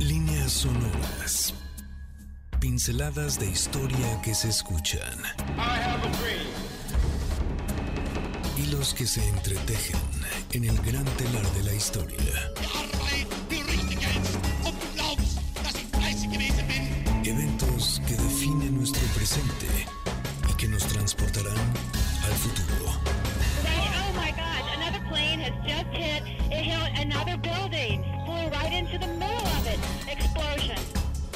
Líneas sonoras. Pinceladas de historia que se escuchan. Hilos que se entretejen en el gran telar de la historia. Eventos que definen nuestro presente y que nos transportarán al futuro.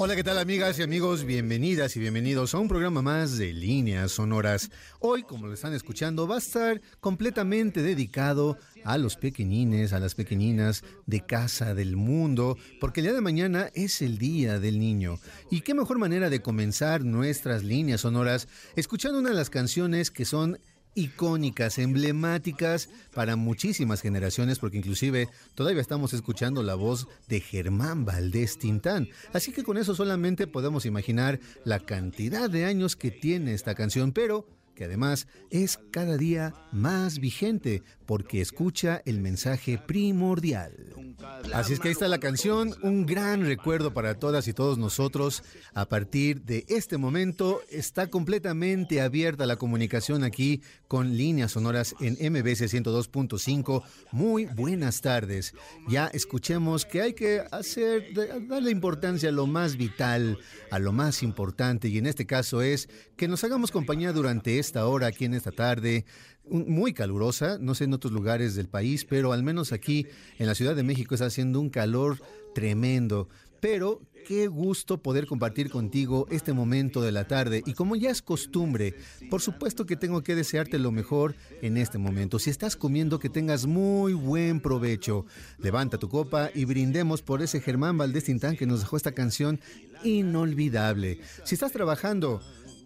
Hola, ¿qué tal amigas y amigos? Bienvenidas y bienvenidos a un programa más de Líneas Sonoras. Hoy, como lo están escuchando, va a estar completamente dedicado a los pequeñines, a las pequeñinas de casa del mundo, porque el día de mañana es el Día del Niño. Y qué mejor manera de comenzar nuestras líneas sonoras escuchando una de las canciones que son icónicas, emblemáticas para muchísimas generaciones, porque inclusive todavía estamos escuchando la voz de Germán Valdés Tintán. Así que con eso solamente podemos imaginar la cantidad de años que tiene esta canción, pero que además es cada día más vigente porque escucha el mensaje primordial. Así es que ahí está la canción, un gran recuerdo para todas y todos nosotros. A partir de este momento está completamente abierta la comunicación aquí con líneas sonoras en MBC 102.5. Muy buenas tardes. Ya escuchemos que hay que hacer, darle importancia a lo más vital, a lo más importante y en este caso es que nos hagamos compañía durante esta hora aquí en esta tarde muy calurosa, no sé en otros lugares del país, pero al menos aquí en la Ciudad de México está haciendo un calor tremendo. Pero qué gusto poder compartir contigo este momento de la tarde y como ya es costumbre, por supuesto que tengo que desearte lo mejor en este momento. Si estás comiendo, que tengas muy buen provecho. Levanta tu copa y brindemos por ese Germán Valdés Tintán que nos dejó esta canción inolvidable. Si estás trabajando,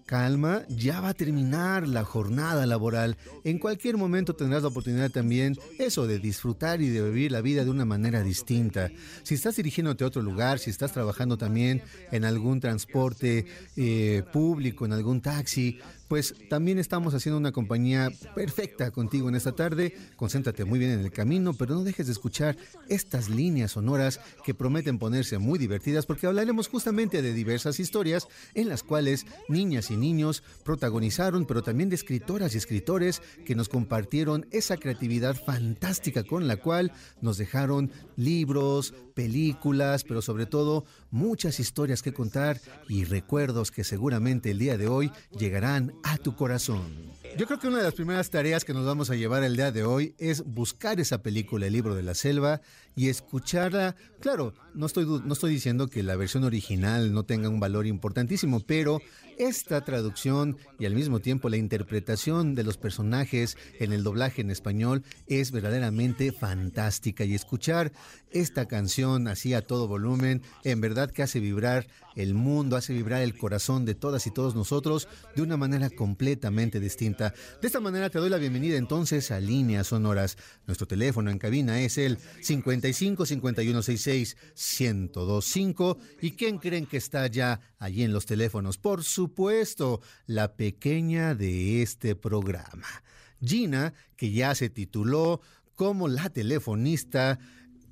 calma, ya va a terminar la jornada laboral. En cualquier momento tendrás la oportunidad también eso de disfrutar y de vivir la vida de una manera distinta. Si estás dirigiéndote a otro lugar, si estás trabajando también en algún transporte eh, público, en algún taxi, pues también estamos haciendo una compañía perfecta contigo en esta tarde. Concéntrate muy bien en el camino, pero no dejes de escuchar estas líneas sonoras que prometen ponerse muy divertidas porque hablaremos justamente de diversas historias en las cuales niñas y niños protagonizaron, pero también de escritoras y escritores que nos compartieron esa creatividad fantástica con la cual nos dejaron libros, películas, pero sobre todo muchas historias que contar y recuerdos que seguramente el día de hoy llegarán a tu corazón. Yo creo que una de las primeras tareas que nos vamos a llevar el día de hoy es buscar esa película, El libro de la selva, y escucharla. Claro, no estoy, no estoy diciendo que la versión original no tenga un valor importantísimo, pero esta traducción y al mismo tiempo la interpretación de los personajes en el doblaje en español es verdaderamente fantástica. Y escuchar esta canción así a todo volumen, en verdad que hace vibrar el mundo, hace vibrar el corazón de todas y todos nosotros de una manera completamente distinta. De esta manera te doy la bienvenida entonces a Líneas Sonoras. Nuestro teléfono en cabina es el 55 51 66 1025. ¿Y quién creen que está ya allí en los teléfonos? Por supuesto, la pequeña de este programa. Gina, que ya se tituló como la telefonista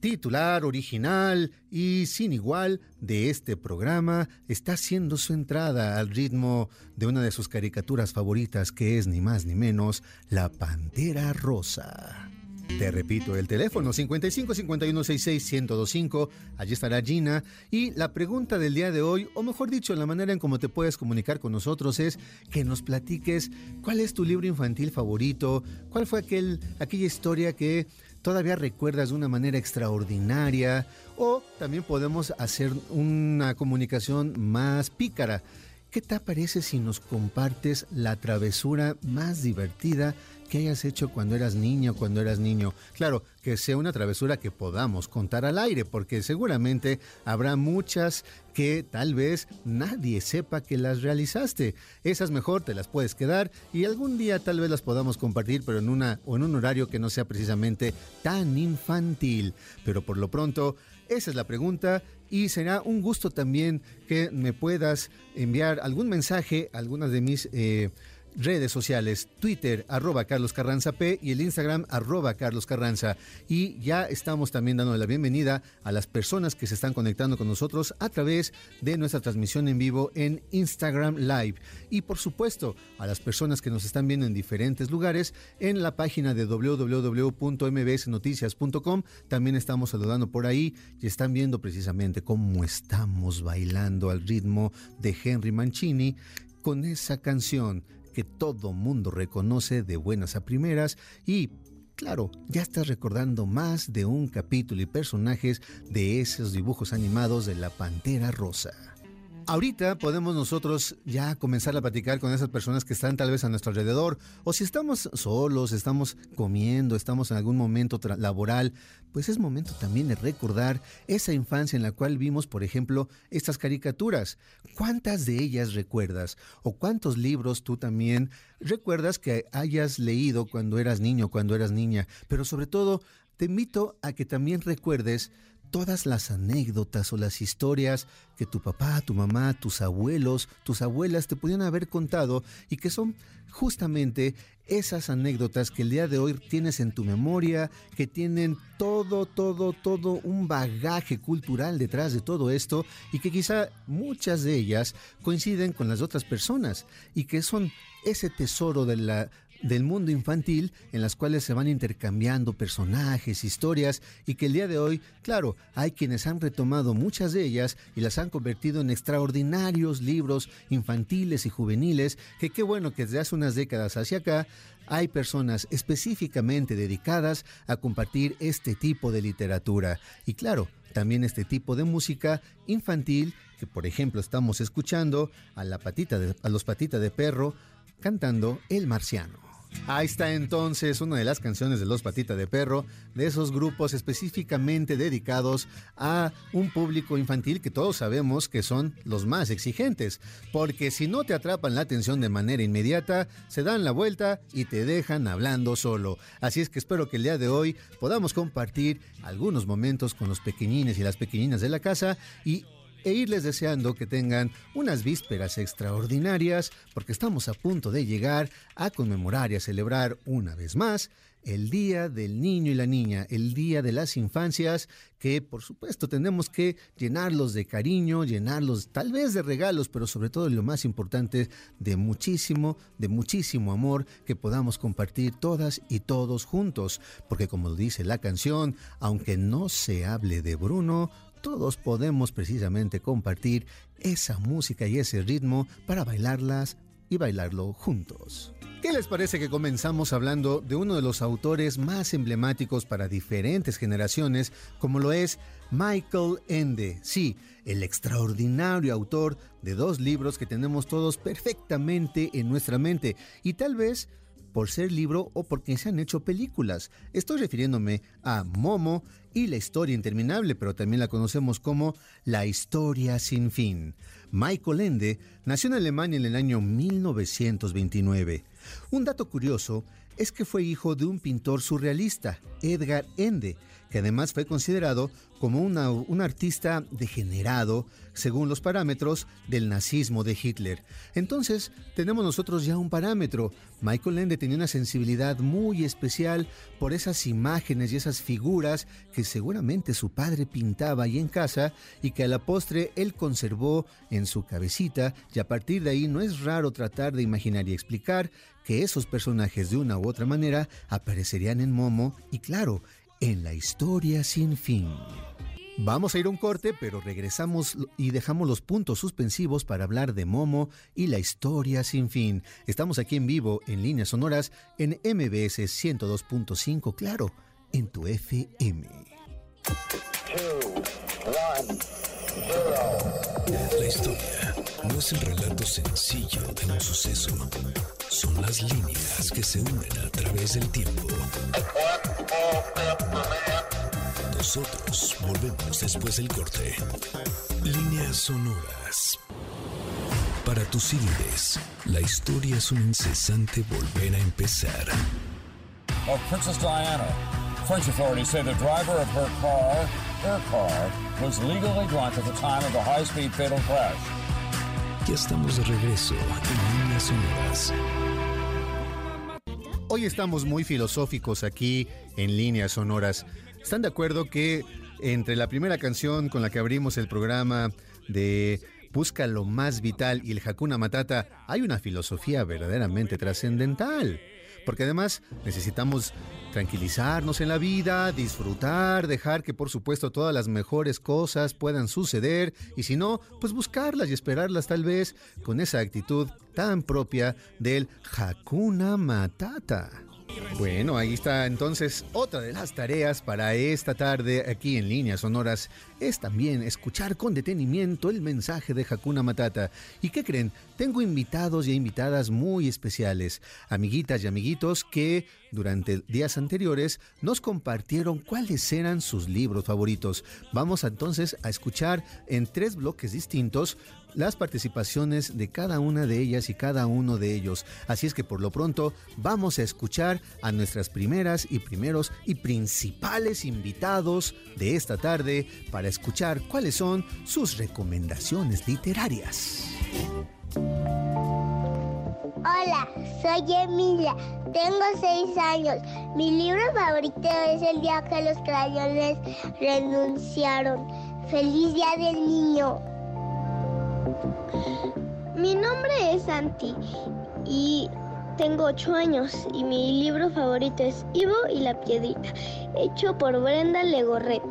titular original y sin igual de este programa, está haciendo su entrada al ritmo de una de sus caricaturas favoritas que es ni más ni menos La Pantera Rosa. Te repito, el teléfono 55 51 66 1025. Allí estará Gina. Y la pregunta del día de hoy, o mejor dicho, la manera en cómo te puedes comunicar con nosotros es que nos platiques cuál es tu libro infantil favorito, cuál fue aquel, aquella historia que todavía recuerdas de una manera extraordinaria, o también podemos hacer una comunicación más pícara. ¿Qué te parece si nos compartes la travesura más divertida que hayas hecho cuando eras niño, cuando eras niño. Claro, que sea una travesura que podamos contar al aire, porque seguramente habrá muchas que tal vez nadie sepa que las realizaste. Esas mejor te las puedes quedar y algún día tal vez las podamos compartir, pero en una o en un horario que no sea precisamente tan infantil. Pero por lo pronto, esa es la pregunta y será un gusto también que me puedas enviar algún mensaje, algunas de mis eh, redes sociales, Twitter, arroba Carlos Carranza P y el Instagram, arroba Carlos Carranza. Y ya estamos también dando la bienvenida a las personas que se están conectando con nosotros a través de nuestra transmisión en vivo en Instagram Live. Y por supuesto, a las personas que nos están viendo en diferentes lugares en la página de www.mbsnoticias.com. También estamos saludando por ahí y están viendo precisamente cómo estamos bailando al ritmo de Henry Mancini con esa canción que todo mundo reconoce de buenas a primeras y Claro, ya estás recordando más de un capítulo y personajes de esos dibujos animados de la Pantera Rosa. Ahorita podemos nosotros ya comenzar a platicar con esas personas que están tal vez a nuestro alrededor, o si estamos solos, estamos comiendo, estamos en algún momento laboral, pues es momento también de recordar esa infancia en la cual vimos, por ejemplo, estas caricaturas. ¿Cuántas de ellas recuerdas? ¿O cuántos libros tú también recuerdas que hayas leído cuando eras niño, cuando eras niña? Pero sobre todo, te invito a que también recuerdes todas las anécdotas o las historias que tu papá, tu mamá, tus abuelos, tus abuelas te pudieron haber contado y que son justamente esas anécdotas que el día de hoy tienes en tu memoria, que tienen todo, todo, todo un bagaje cultural detrás de todo esto y que quizá muchas de ellas coinciden con las otras personas y que son ese tesoro de la del mundo infantil en las cuales se van intercambiando personajes, historias y que el día de hoy, claro, hay quienes han retomado muchas de ellas y las han convertido en extraordinarios libros infantiles y juveniles que qué bueno que desde hace unas décadas hacia acá hay personas específicamente dedicadas a compartir este tipo de literatura y claro, también este tipo de música infantil que por ejemplo estamos escuchando a la patita a los patitas de perro cantando El Marciano. Ahí está entonces una de las canciones de Los Patitas de Perro, de esos grupos específicamente dedicados a un público infantil que todos sabemos que son los más exigentes, porque si no te atrapan la atención de manera inmediata, se dan la vuelta y te dejan hablando solo. Así es que espero que el día de hoy podamos compartir algunos momentos con los pequeñines y las pequeñinas de la casa y e irles deseando que tengan unas vísperas extraordinarias porque estamos a punto de llegar a conmemorar y a celebrar una vez más el Día del Niño y la Niña, el Día de las Infancias, que por supuesto tenemos que llenarlos de cariño, llenarlos tal vez de regalos, pero sobre todo lo más importante, de muchísimo, de muchísimo amor que podamos compartir todas y todos juntos, porque como dice la canción, aunque no se hable de Bruno, todos podemos precisamente compartir esa música y ese ritmo para bailarlas y bailarlo juntos. ¿Qué les parece que comenzamos hablando de uno de los autores más emblemáticos para diferentes generaciones, como lo es Michael Ende? Sí, el extraordinario autor de dos libros que tenemos todos perfectamente en nuestra mente y tal vez por ser libro o porque se han hecho películas. Estoy refiriéndome a Momo y la historia interminable, pero también la conocemos como La historia sin fin. Michael Ende nació en Alemania en el año 1929. Un dato curioso es que fue hijo de un pintor surrealista, Edgar Ende, que además fue considerado como un artista degenerado según los parámetros del nazismo de Hitler. Entonces, tenemos nosotros ya un parámetro. Michael Ende tenía una sensibilidad muy especial por esas imágenes y esas figuras que seguramente su padre pintaba ahí en casa y que a la postre él conservó en su cabecita y a partir de ahí no es raro tratar de imaginar y explicar que esos personajes de una u otra manera aparecerían en Momo y claro, en la historia sin fin. Vamos a ir a un corte, pero regresamos y dejamos los puntos suspensivos para hablar de Momo y la historia sin fin. Estamos aquí en vivo, en líneas sonoras, en MBS 102.5, claro, en tu FM. La historia no es el relato sencillo de un suceso, son las líneas que se unen a través del tiempo. Nosotros volvemos después del corte. Líneas sonoras. Para tus CDs, la historia es un incesante volver a empezar. Of Princess Diana. French authorities say the driver of her car, her car, was legally drunk at the time of the high-speed fatal crash. Estamos de regreso en Líneas Sonoras. Hoy estamos muy filosóficos aquí en líneas sonoras. ¿Están de acuerdo que entre la primera canción con la que abrimos el programa de Busca lo más vital y el Hakuna Matata hay una filosofía verdaderamente trascendental? Porque además necesitamos tranquilizarnos en la vida, disfrutar, dejar que por supuesto todas las mejores cosas puedan suceder y si no, pues buscarlas y esperarlas tal vez con esa actitud tan propia del Hakuna Matata. Bueno, ahí está entonces otra de las tareas para esta tarde aquí en Líneas Sonoras es también escuchar con detenimiento el mensaje de Hakuna Matata. ¿Y qué creen? Tengo invitados y invitadas muy especiales, amiguitas y amiguitos que durante días anteriores nos compartieron cuáles eran sus libros favoritos. Vamos entonces a escuchar en tres bloques distintos las participaciones de cada una de ellas y cada uno de ellos. Así es que por lo pronto vamos a escuchar a nuestras primeras y primeros y principales invitados de esta tarde para escuchar cuáles son sus recomendaciones literarias. Hola, soy Emilia, tengo seis años. Mi libro favorito es El día que los crayones renunciaron. Feliz Día del Niño. Mi nombre es Santi y tengo ocho años y mi libro favorito es Ivo y la Piedrita, hecho por Brenda Legorret.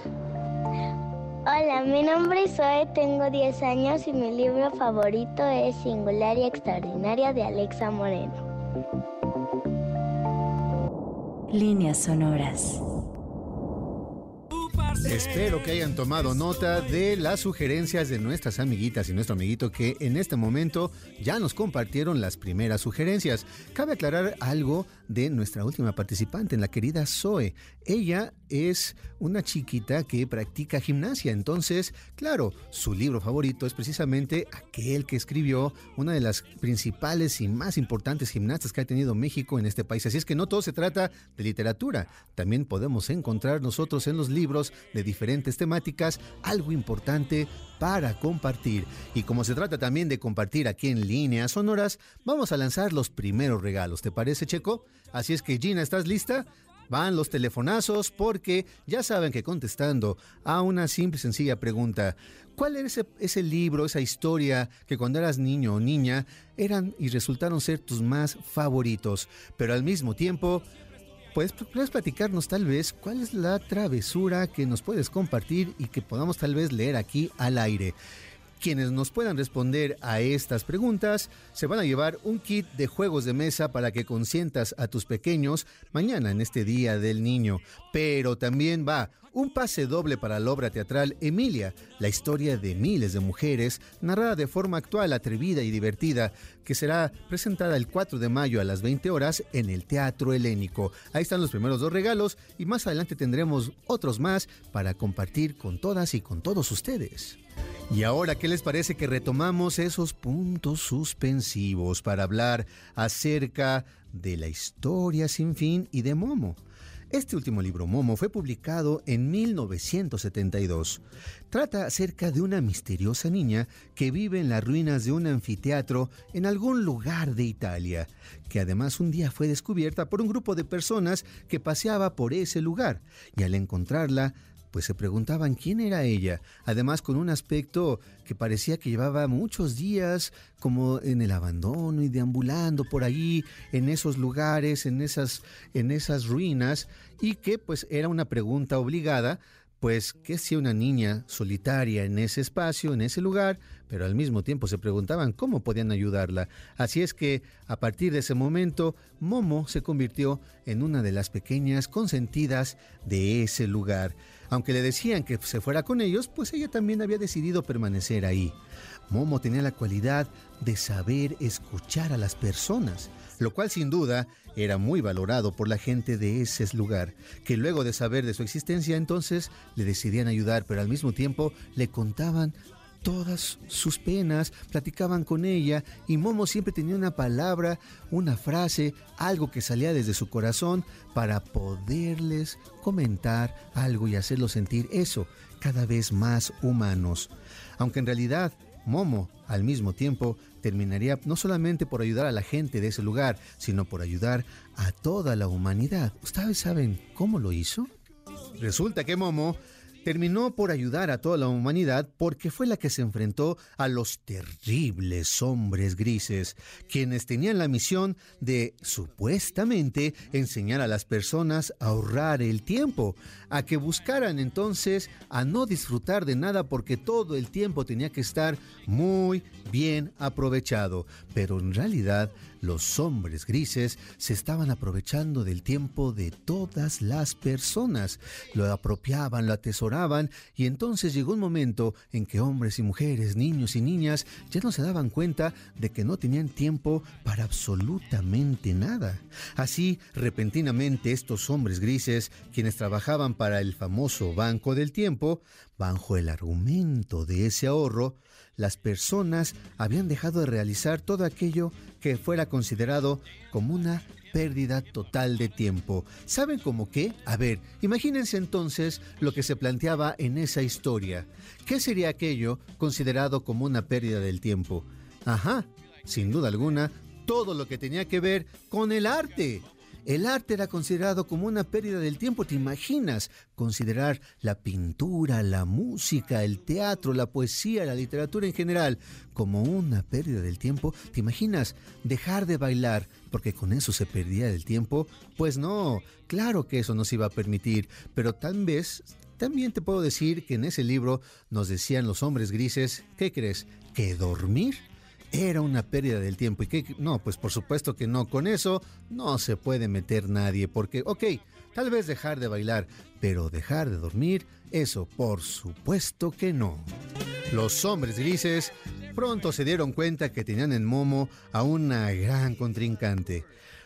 Hola, mi nombre es Zoe, tengo 10 años y mi libro favorito es Singular y Extraordinaria de Alexa Moreno. Líneas sonoras. Espero que hayan tomado nota de las sugerencias de nuestras amiguitas y nuestro amiguito que en este momento ya nos compartieron las primeras sugerencias. Cabe aclarar algo de nuestra última participante, la querida Zoe. Ella es una chiquita que practica gimnasia, entonces, claro, su libro favorito es precisamente aquel que escribió una de las principales y más importantes gimnastas que ha tenido México en este país. Así es que no todo se trata de literatura, también podemos encontrar nosotros en los libros de diferentes temáticas algo importante para compartir. Y como se trata también de compartir aquí en líneas sonoras, vamos a lanzar los primeros regalos. ¿Te parece, Checo? Así es que Gina, ¿estás lista? Van los telefonazos porque ya saben que contestando a una simple y sencilla pregunta, ¿cuál era ese, ese, libro, esa historia que cuando eras niño o niña eran y resultaron ser tus más favoritos? Pero al mismo tiempo, pues puedes platicarnos tal vez cuál es la travesura que nos puedes compartir y que podamos tal vez leer aquí al aire. Quienes nos puedan responder a estas preguntas se van a llevar un kit de juegos de mesa para que consientas a tus pequeños mañana en este Día del Niño. Pero también va un pase doble para la obra teatral Emilia, la historia de miles de mujeres, narrada de forma actual, atrevida y divertida, que será presentada el 4 de mayo a las 20 horas en el Teatro Helénico. Ahí están los primeros dos regalos y más adelante tendremos otros más para compartir con todas y con todos ustedes. Y ahora, ¿qué les parece que retomamos esos puntos suspensivos para hablar acerca de la historia sin fin y de Momo? Este último libro, Momo, fue publicado en 1972. Trata acerca de una misteriosa niña que vive en las ruinas de un anfiteatro en algún lugar de Italia, que además un día fue descubierta por un grupo de personas que paseaba por ese lugar, y al encontrarla pues se preguntaban quién era ella, además con un aspecto que parecía que llevaba muchos días como en el abandono y deambulando por ahí, en esos lugares, en esas, en esas ruinas, y que pues era una pregunta obligada, pues ¿qué hacía una niña solitaria en ese espacio, en ese lugar? pero al mismo tiempo se preguntaban cómo podían ayudarla. Así es que a partir de ese momento, Momo se convirtió en una de las pequeñas consentidas de ese lugar. Aunque le decían que se fuera con ellos, pues ella también había decidido permanecer ahí. Momo tenía la cualidad de saber escuchar a las personas, lo cual sin duda era muy valorado por la gente de ese lugar, que luego de saber de su existencia entonces le decidían ayudar, pero al mismo tiempo le contaban todas sus penas, platicaban con ella y Momo siempre tenía una palabra, una frase, algo que salía desde su corazón para poderles comentar algo y hacerlos sentir eso, cada vez más humanos. Aunque en realidad Momo, al mismo tiempo, terminaría no solamente por ayudar a la gente de ese lugar, sino por ayudar a toda la humanidad. ¿Ustedes saben cómo lo hizo? Resulta que Momo terminó por ayudar a toda la humanidad porque fue la que se enfrentó a los terribles hombres grises, quienes tenían la misión de supuestamente enseñar a las personas a ahorrar el tiempo, a que buscaran entonces a no disfrutar de nada porque todo el tiempo tenía que estar muy bien aprovechado. Pero en realidad los hombres grises se estaban aprovechando del tiempo de todas las personas, lo apropiaban, lo atesoraban y entonces llegó un momento en que hombres y mujeres, niños y niñas ya no se daban cuenta de que no tenían tiempo para absolutamente nada. Así, repentinamente estos hombres grises, quienes trabajaban para el famoso Banco del Tiempo, bajo el argumento de ese ahorro, las personas habían dejado de realizar todo aquello que fuera considerado como una pérdida total de tiempo. ¿Saben cómo qué? A ver, imagínense entonces lo que se planteaba en esa historia. ¿Qué sería aquello considerado como una pérdida del tiempo? Ajá, sin duda alguna, todo lo que tenía que ver con el arte. El arte era considerado como una pérdida del tiempo. ¿Te imaginas considerar la pintura, la música, el teatro, la poesía, la literatura en general como una pérdida del tiempo? ¿Te imaginas dejar de bailar porque con eso se perdía el tiempo? Pues no, claro que eso no se iba a permitir, pero tal vez también te puedo decir que en ese libro nos decían los hombres grises, ¿qué crees? Que dormir era una pérdida del tiempo. ¿Y que No, pues por supuesto que no. Con eso no se puede meter nadie. Porque, ok, tal vez dejar de bailar, pero dejar de dormir, eso por supuesto que no. Los hombres grises pronto se dieron cuenta que tenían en Momo a una gran contrincante.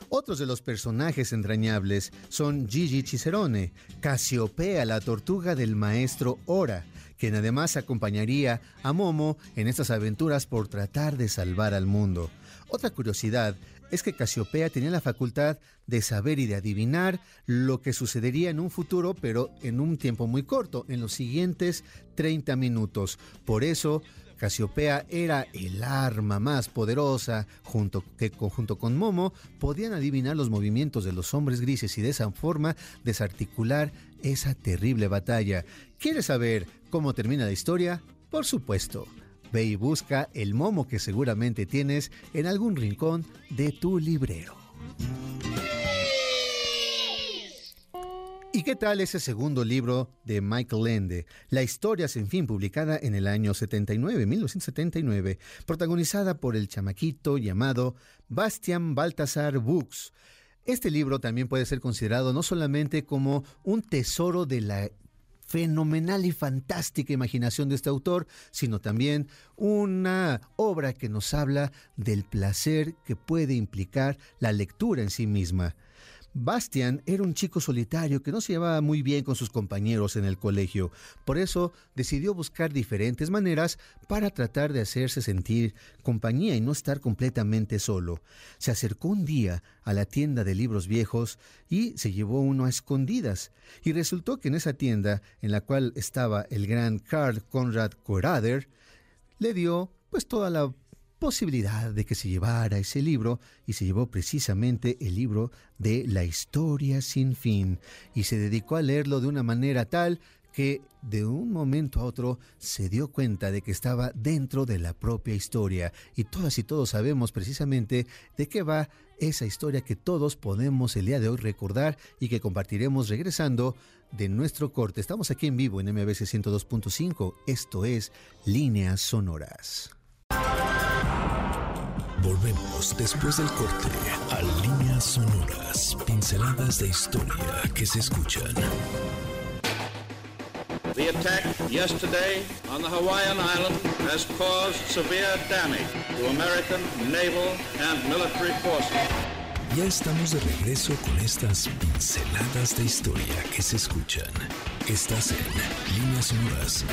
Otros de los personajes entrañables son Gigi Cicerone, Casiopea, la tortuga del maestro Ora, quien además acompañaría a Momo en estas aventuras por tratar de salvar al mundo. Otra curiosidad es que Casiopea tenía la facultad de saber y de adivinar lo que sucedería en un futuro, pero en un tiempo muy corto, en los siguientes 30 minutos. Por eso, Casiopea era el arma más poderosa, junto que junto con Momo podían adivinar los movimientos de los hombres grises y de esa forma desarticular esa terrible batalla. ¿Quieres saber cómo termina la historia? Por supuesto. Ve y busca el momo que seguramente tienes en algún rincón de tu librero. ¿Y qué tal ese segundo libro de Michael Ende? La historia sin fin, publicada en el año 79, 1979, protagonizada por el chamaquito llamado Bastian Baltasar Books. Este libro también puede ser considerado no solamente como un tesoro de la fenomenal y fantástica imaginación de este autor, sino también una obra que nos habla del placer que puede implicar la lectura en sí misma. Bastian era un chico solitario que no se llevaba muy bien con sus compañeros en el colegio, por eso decidió buscar diferentes maneras para tratar de hacerse sentir compañía y no estar completamente solo. Se acercó un día a la tienda de libros viejos y se llevó uno a escondidas, y resultó que en esa tienda en la cual estaba el gran Karl Conrad Corader, le dio pues toda la posibilidad de que se llevara ese libro y se llevó precisamente el libro de La historia sin fin y se dedicó a leerlo de una manera tal que de un momento a otro se dio cuenta de que estaba dentro de la propia historia y todas y todos sabemos precisamente de qué va esa historia que todos podemos el día de hoy recordar y que compartiremos regresando de nuestro corte. Estamos aquí en vivo en MBC 102.5. Esto es Líneas Sonoras. Volvemos después del corte a líneas sonoras, pinceladas de historia que se escuchan. The attack yesterday on the Hawaiian island has caused severe damage to American naval and military forces. Ya estamos de regreso con estas pinceladas de historia que se escuchan. Estás en líneas sonoras.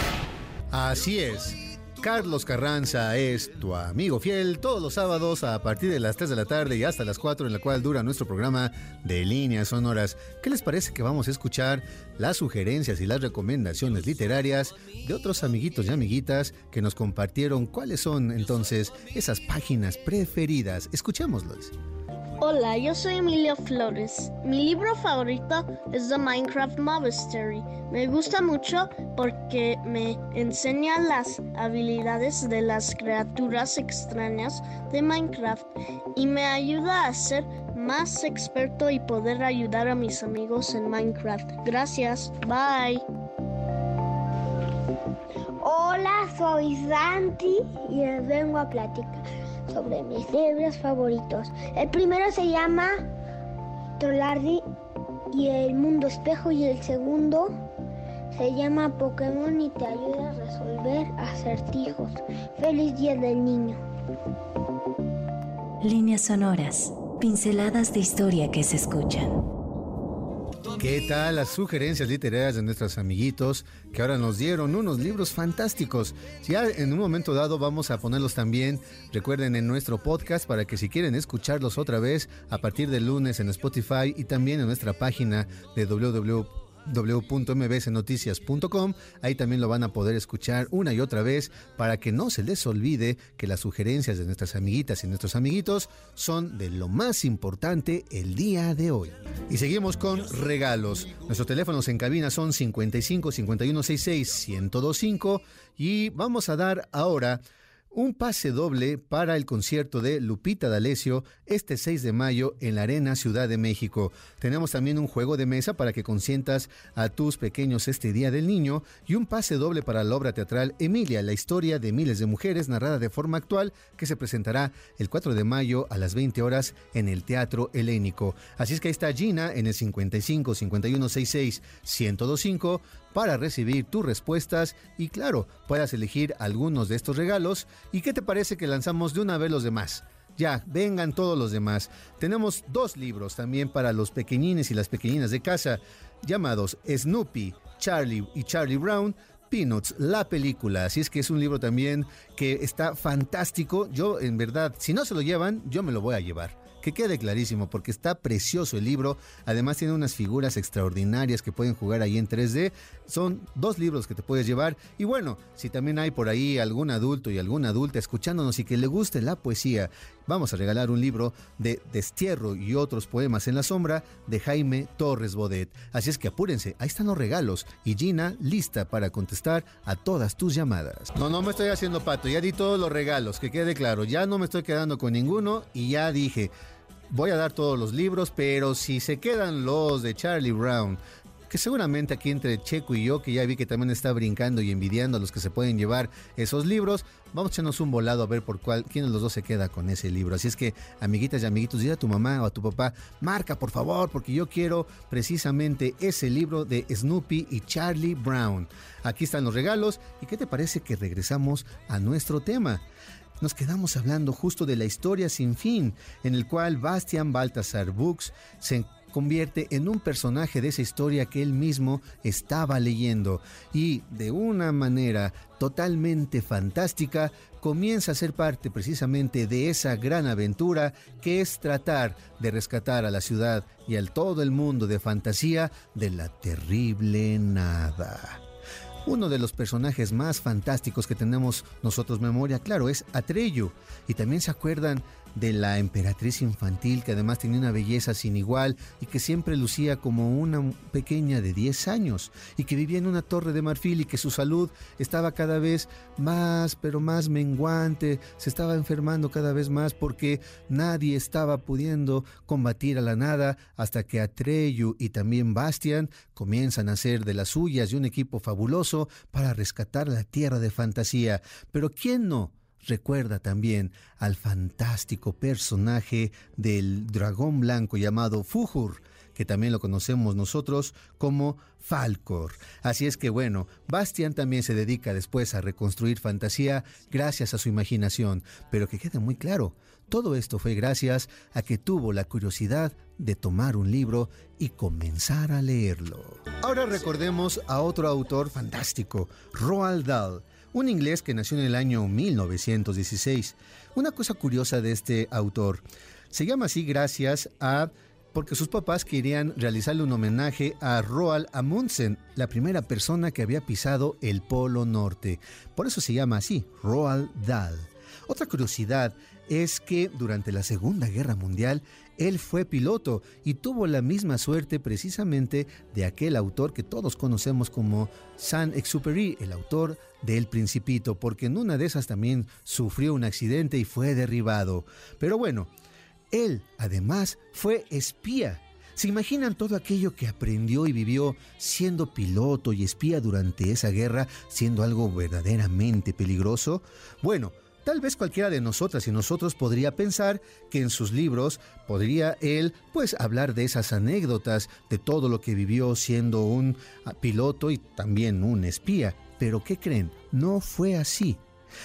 Así es. Carlos Carranza es tu amigo fiel todos los sábados a partir de las 3 de la tarde y hasta las 4 en la cual dura nuestro programa de líneas sonoras. ¿Qué les parece que vamos a escuchar las sugerencias y las recomendaciones literarias de otros amiguitos y amiguitas que nos compartieron cuáles son entonces esas páginas preferidas? Escuchémoslos. Hola, yo soy Emilio Flores. Mi libro favorito es The Minecraft Monastery. Me gusta mucho porque me enseña las habilidades de las criaturas extrañas de Minecraft y me ayuda a ser más experto y poder ayudar a mis amigos en Minecraft. Gracias. Bye. Hola, soy Santi y vengo a platicar sobre mis libros favoritos. El primero se llama Trolardi y el mundo espejo y el segundo se llama Pokémon y te ayuda a resolver acertijos. Feliz Día del Niño. Líneas sonoras, pinceladas de historia que se escuchan. ¿Qué tal las sugerencias literarias de nuestros amiguitos que ahora nos dieron unos libros fantásticos? Ya en un momento dado vamos a ponerlos también, recuerden, en nuestro podcast para que si quieren escucharlos otra vez a partir del lunes en Spotify y también en nuestra página de www www.mbsnoticias.com. Ahí también lo van a poder escuchar una y otra vez para que no se les olvide que las sugerencias de nuestras amiguitas y nuestros amiguitos son de lo más importante el día de hoy. Y seguimos con regalos. Nuestros teléfonos en cabina son 55 51 66 1025 y vamos a dar ahora un pase doble para el concierto de Lupita D'Alessio este 6 de mayo en la Arena Ciudad de México. Tenemos también un juego de mesa para que consientas a tus pequeños este Día del Niño y un pase doble para la obra teatral Emilia, la historia de miles de mujeres narrada de forma actual que se presentará el 4 de mayo a las 20 horas en el Teatro Helénico. Así es que ahí está Gina en el 55 51 66 1025 para recibir tus respuestas y claro, puedas elegir algunos de estos regalos. ¿Y qué te parece que lanzamos de una vez los demás? Ya, vengan todos los demás. Tenemos dos libros también para los pequeñines y las pequeñinas de casa, llamados Snoopy, Charlie y Charlie Brown, Peanuts, la película. Así es que es un libro también que está fantástico. Yo, en verdad, si no se lo llevan, yo me lo voy a llevar que quede clarísimo porque está precioso el libro. Además tiene unas figuras extraordinarias que pueden jugar ahí en 3D. Son dos libros que te puedes llevar. Y bueno, si también hay por ahí algún adulto y alguna adulta escuchándonos y que le guste la poesía, vamos a regalar un libro de Destierro y otros poemas en la sombra de Jaime Torres Bodet. Así es que apúrense, ahí están los regalos y Gina lista para contestar a todas tus llamadas. No, no me estoy haciendo pato, ya di todos los regalos, que quede claro, ya no me estoy quedando con ninguno y ya dije, voy a dar todos los libros, pero si se quedan los de Charlie Brown, que seguramente aquí entre Checo y yo, que ya vi que también está brincando y envidiando a los que se pueden llevar esos libros, vamos a echarnos un volado a ver por cuál, quién de los dos se queda con ese libro. Así es que, amiguitas y amiguitos, dile a tu mamá o a tu papá, marca por favor, porque yo quiero precisamente ese libro de Snoopy y Charlie Brown. Aquí están los regalos y ¿qué te parece que regresamos a nuestro tema? nos quedamos hablando justo de la historia sin fin, en el cual Bastian Baltasar Books se convierte en un personaje de esa historia que él mismo estaba leyendo y de una manera totalmente fantástica comienza a ser parte precisamente de esa gran aventura que es tratar de rescatar a la ciudad y al todo el mundo de fantasía de la terrible nada. Uno de los personajes más fantásticos que tenemos nosotros memoria, claro, es Atreyu. Y también se acuerdan de la emperatriz infantil, que además tenía una belleza sin igual y que siempre lucía como una pequeña de 10 años y que vivía en una torre de marfil y que su salud estaba cada vez más, pero más menguante, se estaba enfermando cada vez más porque nadie estaba pudiendo combatir a la nada hasta que Atreyu y también Bastian comienzan a ser de las suyas y un equipo fabuloso para rescatar la tierra de fantasía. Pero ¿quién no? Recuerda también al fantástico personaje del dragón blanco llamado Fujur, que también lo conocemos nosotros como Falcor. Así es que bueno, Bastian también se dedica después a reconstruir fantasía gracias a su imaginación, pero que quede muy claro, todo esto fue gracias a que tuvo la curiosidad de tomar un libro y comenzar a leerlo. Ahora recordemos a otro autor fantástico, Roald Dahl un inglés que nació en el año 1916. Una cosa curiosa de este autor, se llama así gracias a porque sus papás querían realizarle un homenaje a Roald Amundsen, la primera persona que había pisado el Polo Norte. Por eso se llama así, Roald Dahl. Otra curiosidad es que durante la Segunda Guerra Mundial él fue piloto y tuvo la misma suerte precisamente de aquel autor que todos conocemos como Saint-Exupéry, el autor de El Principito, porque en una de esas también sufrió un accidente y fue derribado. Pero bueno, él además fue espía. ¿Se imaginan todo aquello que aprendió y vivió siendo piloto y espía durante esa guerra, siendo algo verdaderamente peligroso? Bueno, Tal vez cualquiera de nosotras y nosotros podría pensar que en sus libros podría él pues hablar de esas anécdotas, de todo lo que vivió siendo un ah, piloto y también un espía. Pero ¿qué creen? No fue así.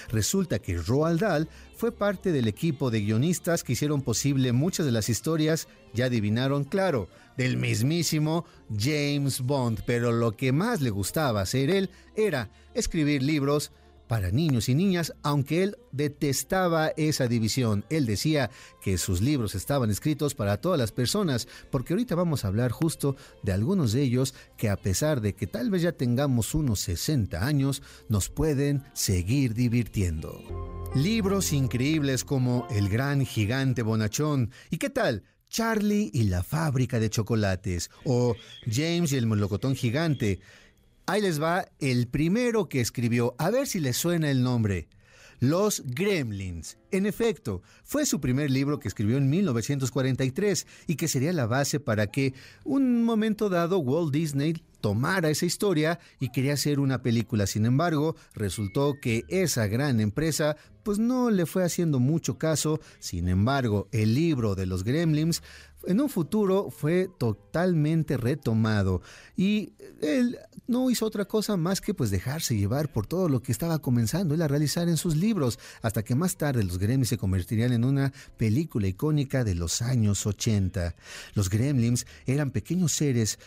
Resulta que Roald Dahl fue parte del equipo de guionistas que hicieron posible muchas de las historias, ya adivinaron, claro, del mismísimo James Bond, pero lo que más le gustaba hacer él era escribir libros para niños y niñas, aunque él detestaba esa división. Él decía que sus libros estaban escritos para todas las personas, porque ahorita vamos a hablar justo de algunos de ellos que a pesar de que tal vez ya tengamos unos 60 años, nos pueden seguir divirtiendo. Libros increíbles como El gran gigante bonachón. ¿Y qué tal? Charlie y la fábrica de chocolates o James y el molocotón gigante. Ahí les va el primero que escribió, a ver si les suena el nombre. Los Gremlins. En efecto, fue su primer libro que escribió en 1943 y que sería la base para que un momento dado Walt Disney tomara esa historia y quería hacer una película. Sin embargo, resultó que esa gran empresa pues no le fue haciendo mucho caso. Sin embargo, el libro de los Gremlins en un futuro fue totalmente retomado y él no hizo otra cosa más que pues dejarse llevar por todo lo que estaba comenzando él a realizar en sus libros, hasta que más tarde los Gremlins se convertirían en una película icónica de los años 80. Los Gremlins eran pequeños seres,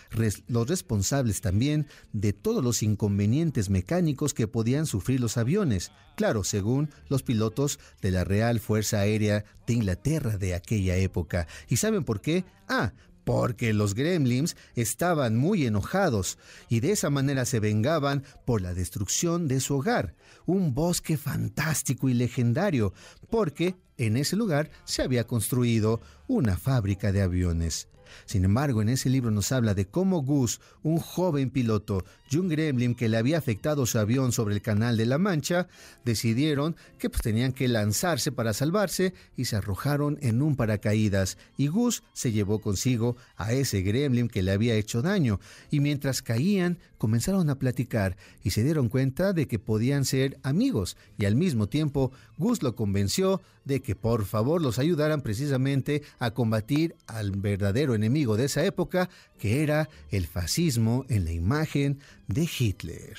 los responsables también de todos los inconvenientes mecánicos que podían sufrir los aviones, claro, según los pilotos de la Real Fuerza Aérea de Inglaterra de aquella época. ¿Y saben por qué? Ah, porque los gremlins estaban muy enojados y de esa manera se vengaban por la destrucción de su hogar, un bosque fantástico y legendario, porque en ese lugar se había construido una fábrica de aviones. Sin embargo, en ese libro nos habla de cómo Gus, un joven piloto y un gremlin que le había afectado su avión sobre el canal de la Mancha, decidieron que pues, tenían que lanzarse para salvarse y se arrojaron en un paracaídas. Y Gus se llevó consigo a ese gremlin que le había hecho daño. Y mientras caían, comenzaron a platicar y se dieron cuenta de que podían ser amigos. Y al mismo tiempo, Gus lo convenció de que por favor los ayudaran precisamente a combatir al verdadero enemigo de esa época, que era el fascismo en la imagen de Hitler.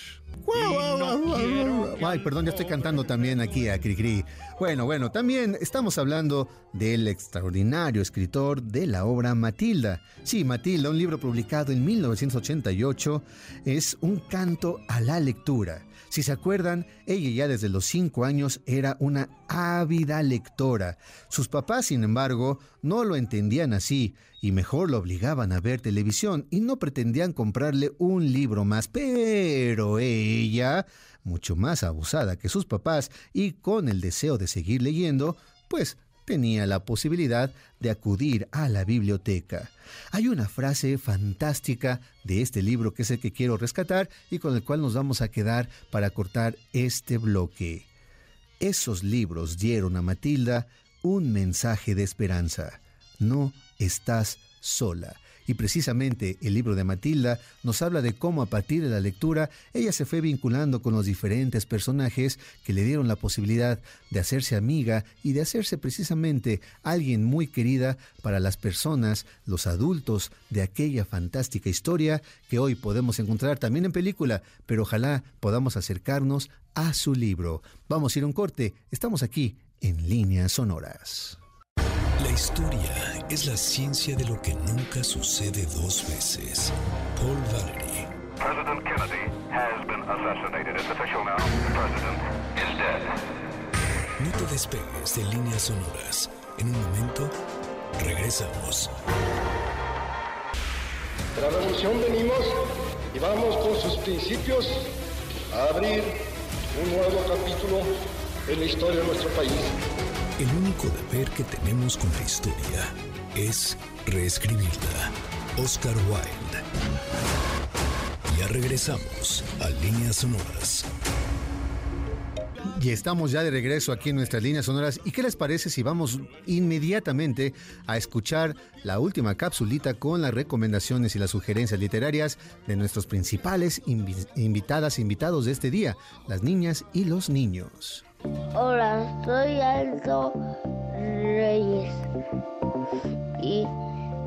Ay, perdón, ya estoy cantando también aquí a Cricri. Bueno, bueno, también estamos hablando del extraordinario escritor de la obra Matilda. Sí, Matilda, un libro publicado en 1988, es un canto a la lectura. Si se acuerdan, ella ya desde los cinco años era una ávida lectora. Sus papás, sin embargo, no lo entendían así y mejor lo obligaban a ver televisión y no pretendían comprarle un libro más. Pero ella, mucho más abusada que sus papás y con el deseo de seguir leyendo, pues tenía la posibilidad de acudir a la biblioteca. Hay una frase fantástica de este libro que es el que quiero rescatar y con el cual nos vamos a quedar para cortar este bloque. Esos libros dieron a Matilda un mensaje de esperanza. No estás sola. Y precisamente el libro de Matilda nos habla de cómo a partir de la lectura ella se fue vinculando con los diferentes personajes que le dieron la posibilidad de hacerse amiga y de hacerse precisamente alguien muy querida para las personas, los adultos de aquella fantástica historia que hoy podemos encontrar también en película, pero ojalá podamos acercarnos a su libro. Vamos a ir a un corte, estamos aquí en líneas sonoras. La historia es la ciencia de lo que nunca sucede dos veces. Paul Valery. President Kennedy has been assassinated. It's official now. The president is dead. No te despegues de líneas sonoras. En un momento, regresamos. De la revolución venimos y vamos con sus principios a abrir un nuevo capítulo en la historia de nuestro país. El único deber que tenemos con la historia es reescribirla. Oscar Wilde. Ya regresamos a Líneas Sonoras. Y estamos ya de regreso aquí en nuestras líneas sonoras. ¿Y qué les parece si vamos inmediatamente a escuchar la última capsulita con las recomendaciones y las sugerencias literarias de nuestros principales invi invitadas invitados de este día, las niñas y los niños? Hola, soy Aldo Reyes. Y,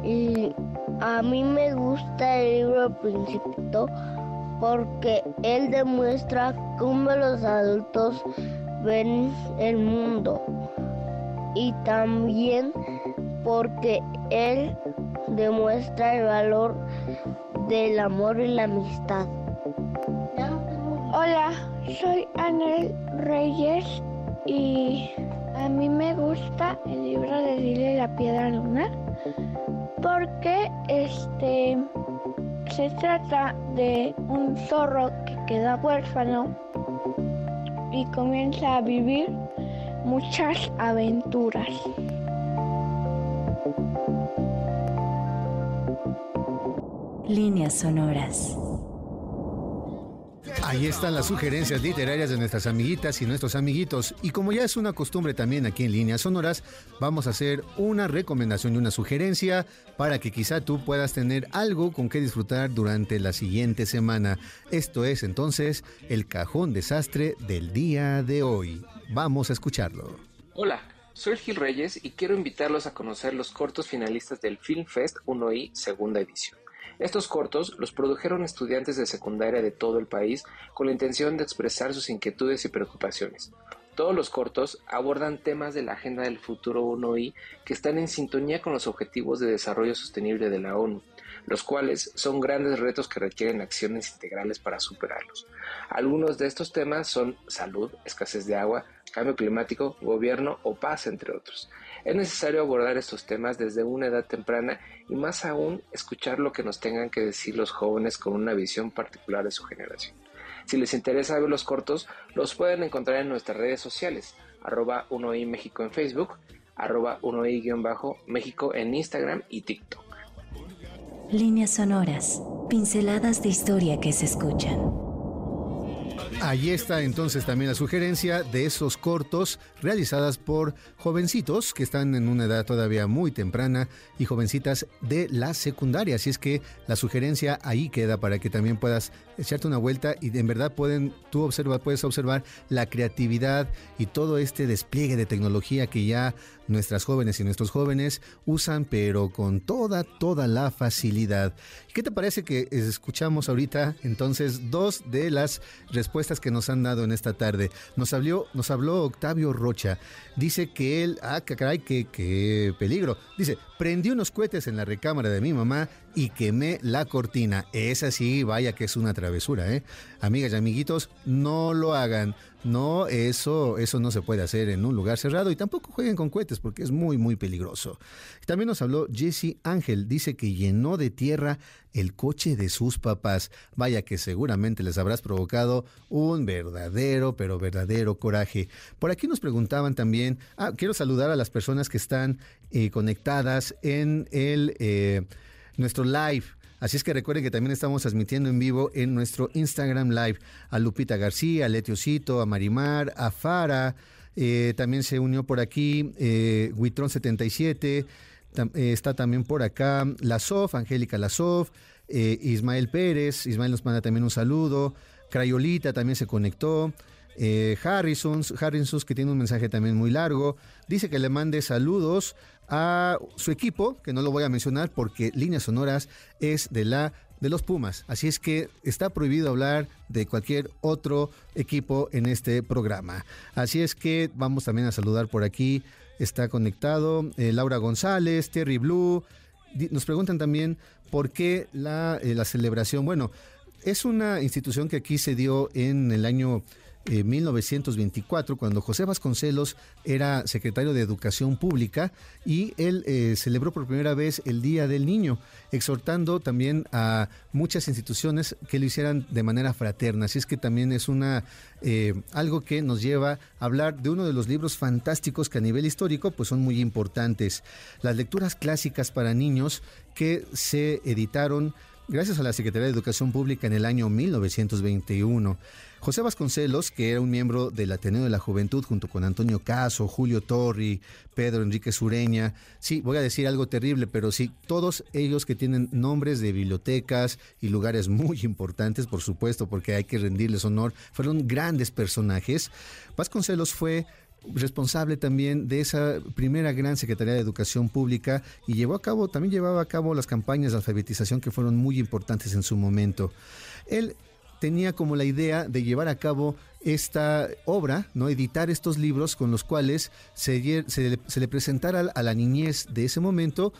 y a mí me gusta el libro Principito porque él demuestra cómo los adultos ven el mundo y también porque él demuestra el valor del amor y la amistad. Hola, soy Anel Reyes y a mí me gusta el libro de Dile la piedra lunar porque este se trata de un zorro que queda huérfano y comienza a vivir muchas aventuras. Líneas sonoras. Ahí están las sugerencias literarias de nuestras amiguitas y nuestros amiguitos. Y como ya es una costumbre también aquí en Líneas Sonoras, vamos a hacer una recomendación y una sugerencia para que quizá tú puedas tener algo con que disfrutar durante la siguiente semana. Esto es entonces el cajón desastre del día de hoy. Vamos a escucharlo. Hola, soy Gil Reyes y quiero invitarlos a conocer los cortos finalistas del Film Fest 1i segunda edición. Estos cortos los produjeron estudiantes de secundaria de todo el país con la intención de expresar sus inquietudes y preocupaciones. Todos los cortos abordan temas de la Agenda del Futuro 1I que están en sintonía con los Objetivos de Desarrollo Sostenible de la ONU, los cuales son grandes retos que requieren acciones integrales para superarlos. Algunos de estos temas son salud, escasez de agua, cambio climático, gobierno o paz, entre otros. Es necesario abordar estos temas desde una edad temprana y más aún escuchar lo que nos tengan que decir los jóvenes con una visión particular de su generación. Si les interesa ver los cortos, los pueden encontrar en nuestras redes sociales, arroba 1i México en Facebook, arroba 1i-méxico en Instagram y TikTok. Líneas sonoras, pinceladas de historia que se escuchan. Allí está entonces también la sugerencia de esos cortos realizadas por jovencitos que están en una edad todavía muy temprana y jovencitas de la secundaria. Así es que la sugerencia ahí queda para que también puedas echarte una vuelta y en verdad pueden, tú puedes observar la creatividad y todo este despliegue de tecnología que ya nuestras jóvenes y nuestros jóvenes usan, pero con toda, toda la facilidad. ¿Qué te parece que escuchamos ahorita entonces dos de las respuestas que nos han dado en esta tarde? Nos habló, nos habló Octavio Rocha. Dice que él, ah, caray, qué, qué peligro. Dice, prendí unos cohetes en la recámara de mi mamá y quemé la cortina. Esa sí, vaya que es una travesura, ¿eh? Amigas y amiguitos, no lo hagan. No, eso, eso no se puede hacer en un lugar cerrado y tampoco jueguen con cohetes porque es muy, muy peligroso. También nos habló Jesse Ángel, dice que llenó de tierra el coche de sus papás. Vaya que seguramente les habrás provocado un verdadero, pero verdadero coraje. Por aquí nos preguntaban también, ah, quiero saludar a las personas que están eh, conectadas en el, eh, nuestro live. Así es que recuerden que también estamos transmitiendo en vivo en nuestro Instagram Live a Lupita García, a Letiosito, a Marimar, a Fara. eh, también se unió por aquí eh, Huitrón77. tam- eh, está también por acá Lasov, Angélica Lasov, eh, Ismael Pérez. Ismael nos manda también un saludo. Crayolita también se conectó. Eh, Harrison, Harrison, que tiene un mensaje también muy largo, dice que le mande saludos a su equipo, que no lo voy a mencionar porque Líneas Sonoras es de la de los Pumas. Así es que está prohibido hablar de cualquier otro equipo en este programa. Así es que vamos también a saludar por aquí. Está conectado eh, Laura González, Terry Blue. Nos preguntan también por qué la, eh, la celebración. Bueno, es una institución que aquí se dio en el año eh, 1924, cuando José Vasconcelos era secretario de Educación Pública y él eh, celebró por primera vez el Día del Niño, exhortando también a muchas instituciones que lo hicieran de manera fraterna. Así es que también es una eh, algo que nos lleva a hablar de uno de los libros fantásticos que a nivel histórico pues son muy importantes. Las lecturas clásicas para niños que se editaron gracias a la Secretaría de Educación Pública en el año 1921. José Vasconcelos, que era un miembro del Ateneo de la Juventud junto con Antonio Caso, Julio Torri, Pedro Enrique Sureña, sí, voy a decir algo terrible, pero sí, todos ellos que tienen nombres de bibliotecas y lugares muy importantes, por supuesto, porque hay que rendirles honor, fueron grandes personajes. Vasconcelos fue responsable también de esa primera gran Secretaría de Educación Pública y llevó a cabo, también llevaba a cabo las campañas de alfabetización que fueron muy importantes en su momento. Él tenía como la idea de llevar a cabo esta obra, no editar estos libros con los cuales se, le, se presentara a la niñez de ese momento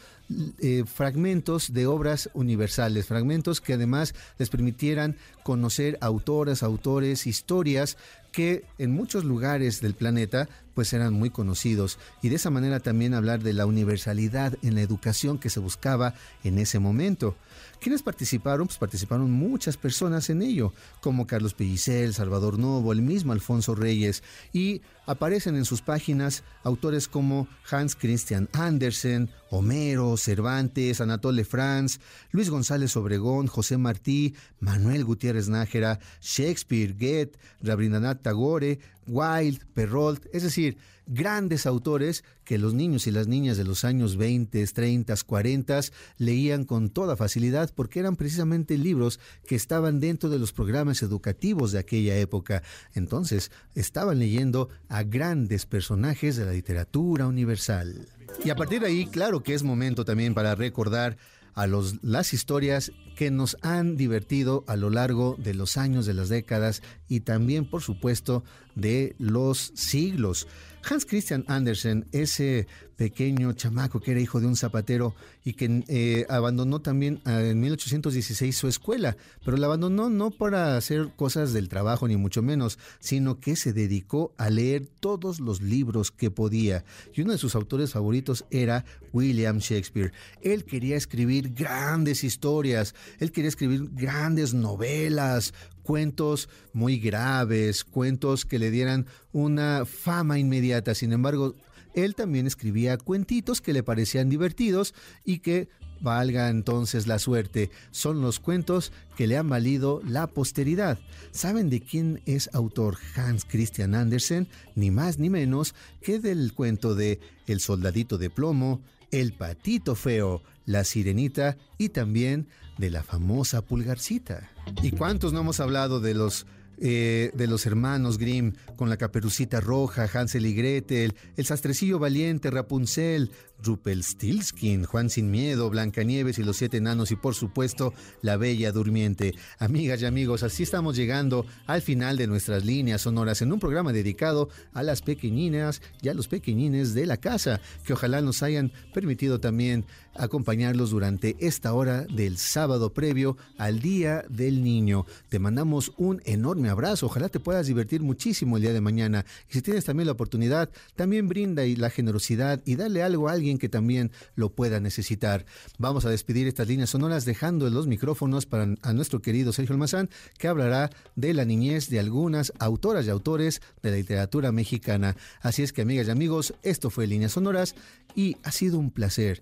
eh, fragmentos de obras universales, fragmentos que además les permitieran conocer autoras, autores, historias que en muchos lugares del planeta pues eran muy conocidos y de esa manera también hablar de la universalidad en la educación que se buscaba en ese momento. ¿Quiénes participaron? Pues participaron muchas personas en ello, como Carlos Pellicel, Salvador Novo, el mismo Alfonso Reyes, y aparecen en sus páginas autores como Hans Christian Andersen, Homero, Cervantes, Anatole France, Luis González Obregón, José Martí, Manuel Gutiérrez Nájera, Shakespeare, Goethe, Rabindranath Tagore, Wilde, Perrault, es decir, grandes autores que los niños y las niñas de los años 20, 30, 40 leían con toda facilidad porque eran precisamente libros que estaban dentro de los programas educativos de aquella época. Entonces, estaban leyendo a grandes personajes de la literatura universal. Y a partir de ahí, claro que es momento también para recordar a los, las historias que nos han divertido a lo largo de los años, de las décadas y también, por supuesto, de los siglos. Hans Christian Andersen, ese pequeño chamaco que era hijo de un zapatero y que eh, abandonó también eh, en 1816 su escuela, pero la abandonó no para hacer cosas del trabajo ni mucho menos, sino que se dedicó a leer todos los libros que podía. Y uno de sus autores favoritos era William Shakespeare. Él quería escribir grandes historias, él quería escribir grandes novelas, cuentos muy graves, cuentos que le dieran una fama inmediata. Sin embargo, él también escribía cuentitos que le parecían divertidos y que, valga entonces la suerte, son los cuentos que le han valido la posteridad. ¿Saben de quién es autor Hans Christian Andersen? Ni más ni menos que del cuento de El soldadito de plomo, El patito feo, La sirenita y también de la famosa pulgarcita. ¿Y cuántos no hemos hablado de los eh, de los hermanos Grimm con la caperucita roja, Hansel y Gretel, el sastrecillo valiente, Rapunzel, Rupelstiltskin, Juan Sin Miedo, Blancanieves y los Siete Enanos y por supuesto La Bella Durmiente. Amigas y amigos, así estamos llegando al final de nuestras líneas sonoras en un programa dedicado a las pequeñinas y a los pequeñines de la casa, que ojalá nos hayan permitido también acompañarlos durante esta hora del sábado previo al Día del Niño. Te mandamos un enorme abrazo, ojalá te puedas divertir muchísimo el día de mañana y si tienes también la oportunidad, también brinda la generosidad y dale algo a alguien que también lo pueda necesitar. Vamos a despedir estas líneas sonoras dejando los micrófonos para a nuestro querido Sergio Almazán, que hablará de la niñez de algunas autoras y autores de la literatura mexicana. Así es que amigas y amigos, esto fue Líneas Sonoras y ha sido un placer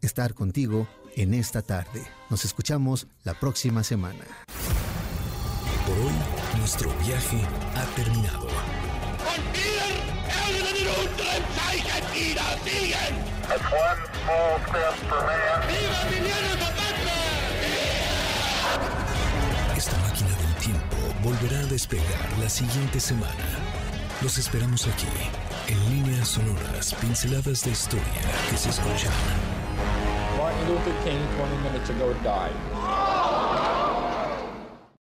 estar contigo en esta tarde. Nos escuchamos la próxima semana. Por hoy, nuestro viaje ha terminado. Esta máquina del tiempo volverá a despegar la siguiente semana. Los esperamos aquí, en líneas sonoras, pinceladas de historia que se escuchan. Martin Luther King 20 minutes ago died.